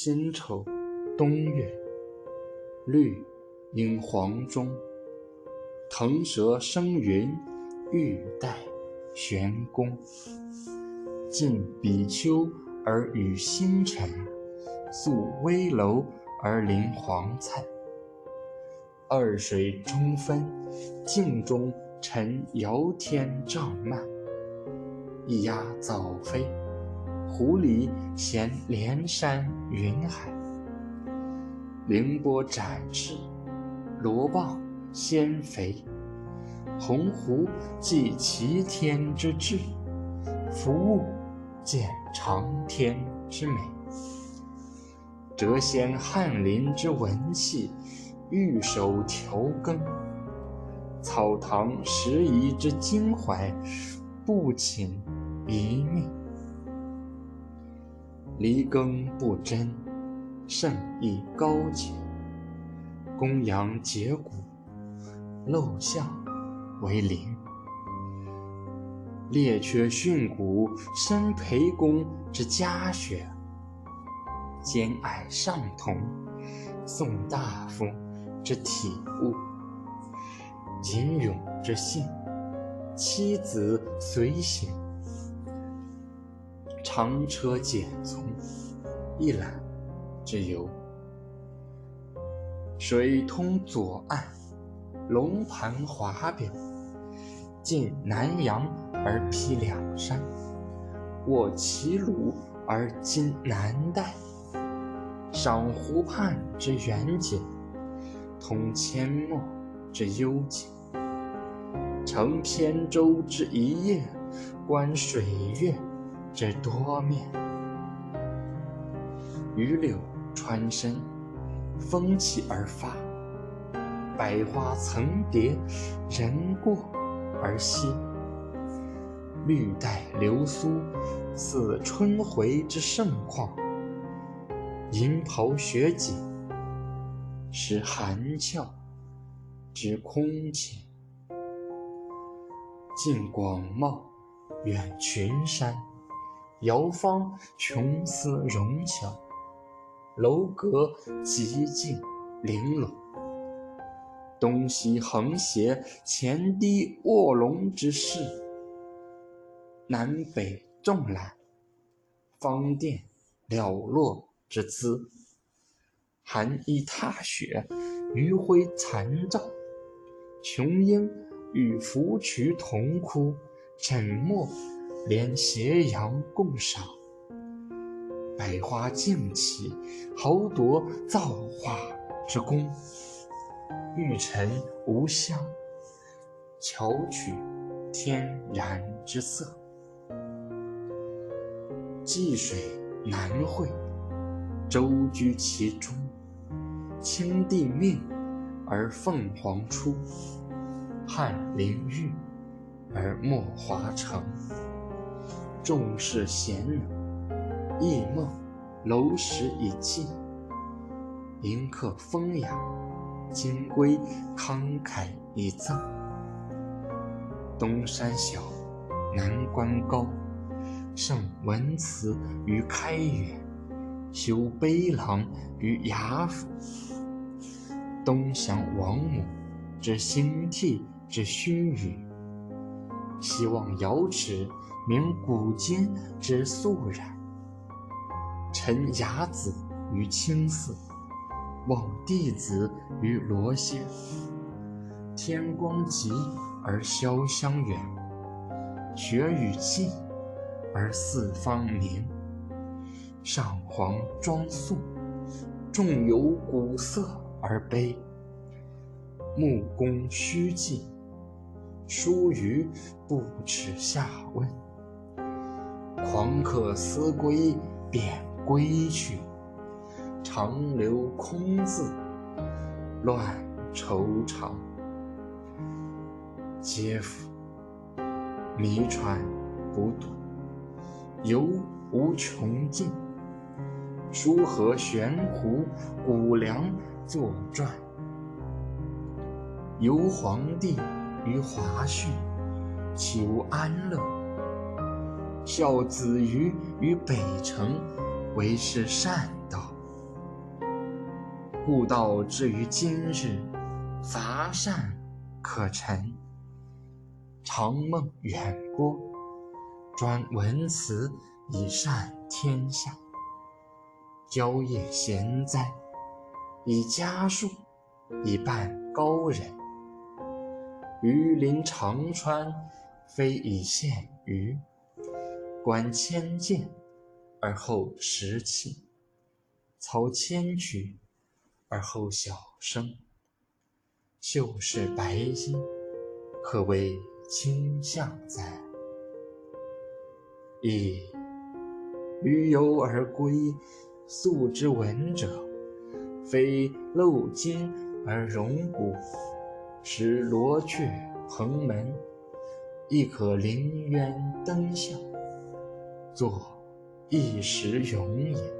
辛丑，冬月，绿应黄钟。腾蛇生云，玉带玄宫。近比丘而与星辰，宿危楼而临黄菜。二水中分，镜中沉遥天照漫。一鸦早飞，湖里衔连山云海。凌波展翅，罗蚌鲜肥。鸿鹄寄齐天之志，夫物见长天之美。谪仙翰林之文气，玉手调羹。草堂拾遗之襟怀，不寝一命。离耕不争，胜意高洁。公羊解骨，陋巷为邻。列缺训诂，生裴公之家学。兼爱上同，宋大夫之体悟。吟咏之信，妻子随行。长车简从，一览之游。水通左岸，龙盘华表。近南阳而披两山，卧齐鲁而今南岱。赏湖畔之远景，通阡陌之幽静。乘扁舟之一叶，观水月之多面。榆柳穿身，风起而发；百花层叠，人过而稀。绿带流苏，似春回之盛况；银袍雪锦，是寒峭之空情。近广袤，远群山，遥方穷思融巧。楼阁极尽玲珑，东西横斜，前低卧龙之势；南北纵览，方殿寥落之姿。寒衣踏雪，余晖残照，琼英与芙蕖同哭，沉默连斜阳共赏。百花竞起，豪夺造化之功。玉尘无香，巧取天然之色。济水难会，舟居其中。青帝命，而凤凰出；翰林玉，而墨华成。众士贤能。忆梦楼石已尽，迎客风雅，金龟慷慨以赠。东山小，南关高，胜文辞于开元，修碑廊于雅府。东降王母之兴替之须臾，西望瑶池鸣古今之肃然。陈雅子于青寺，望弟子于罗仙。天光极而潇湘远，雪雨霁而四方明。上皇庄肃，众有古色而悲；木工虚寂，疏于不耻下问。狂客思归，便。归去，长留空字，乱愁肠。嗟夫！迷川不渡，游无穷尽。书河悬壶，古梁作传。游黄帝于华胥，岂无安乐？孝子于于北城。为是善道。故道至于今日，乏善可陈。长梦远播，专文辞以善天下。郊野闲哉，以家树以伴高人。鱼鳞长川，非以羡鱼。观千剑，而后识器；操千曲，而后晓声。秀是白衣，可谓卿相哉！噫！余游而归，素之文者，非露金而荣骨。使罗雀蓬门，亦可临渊登象，作一时勇也。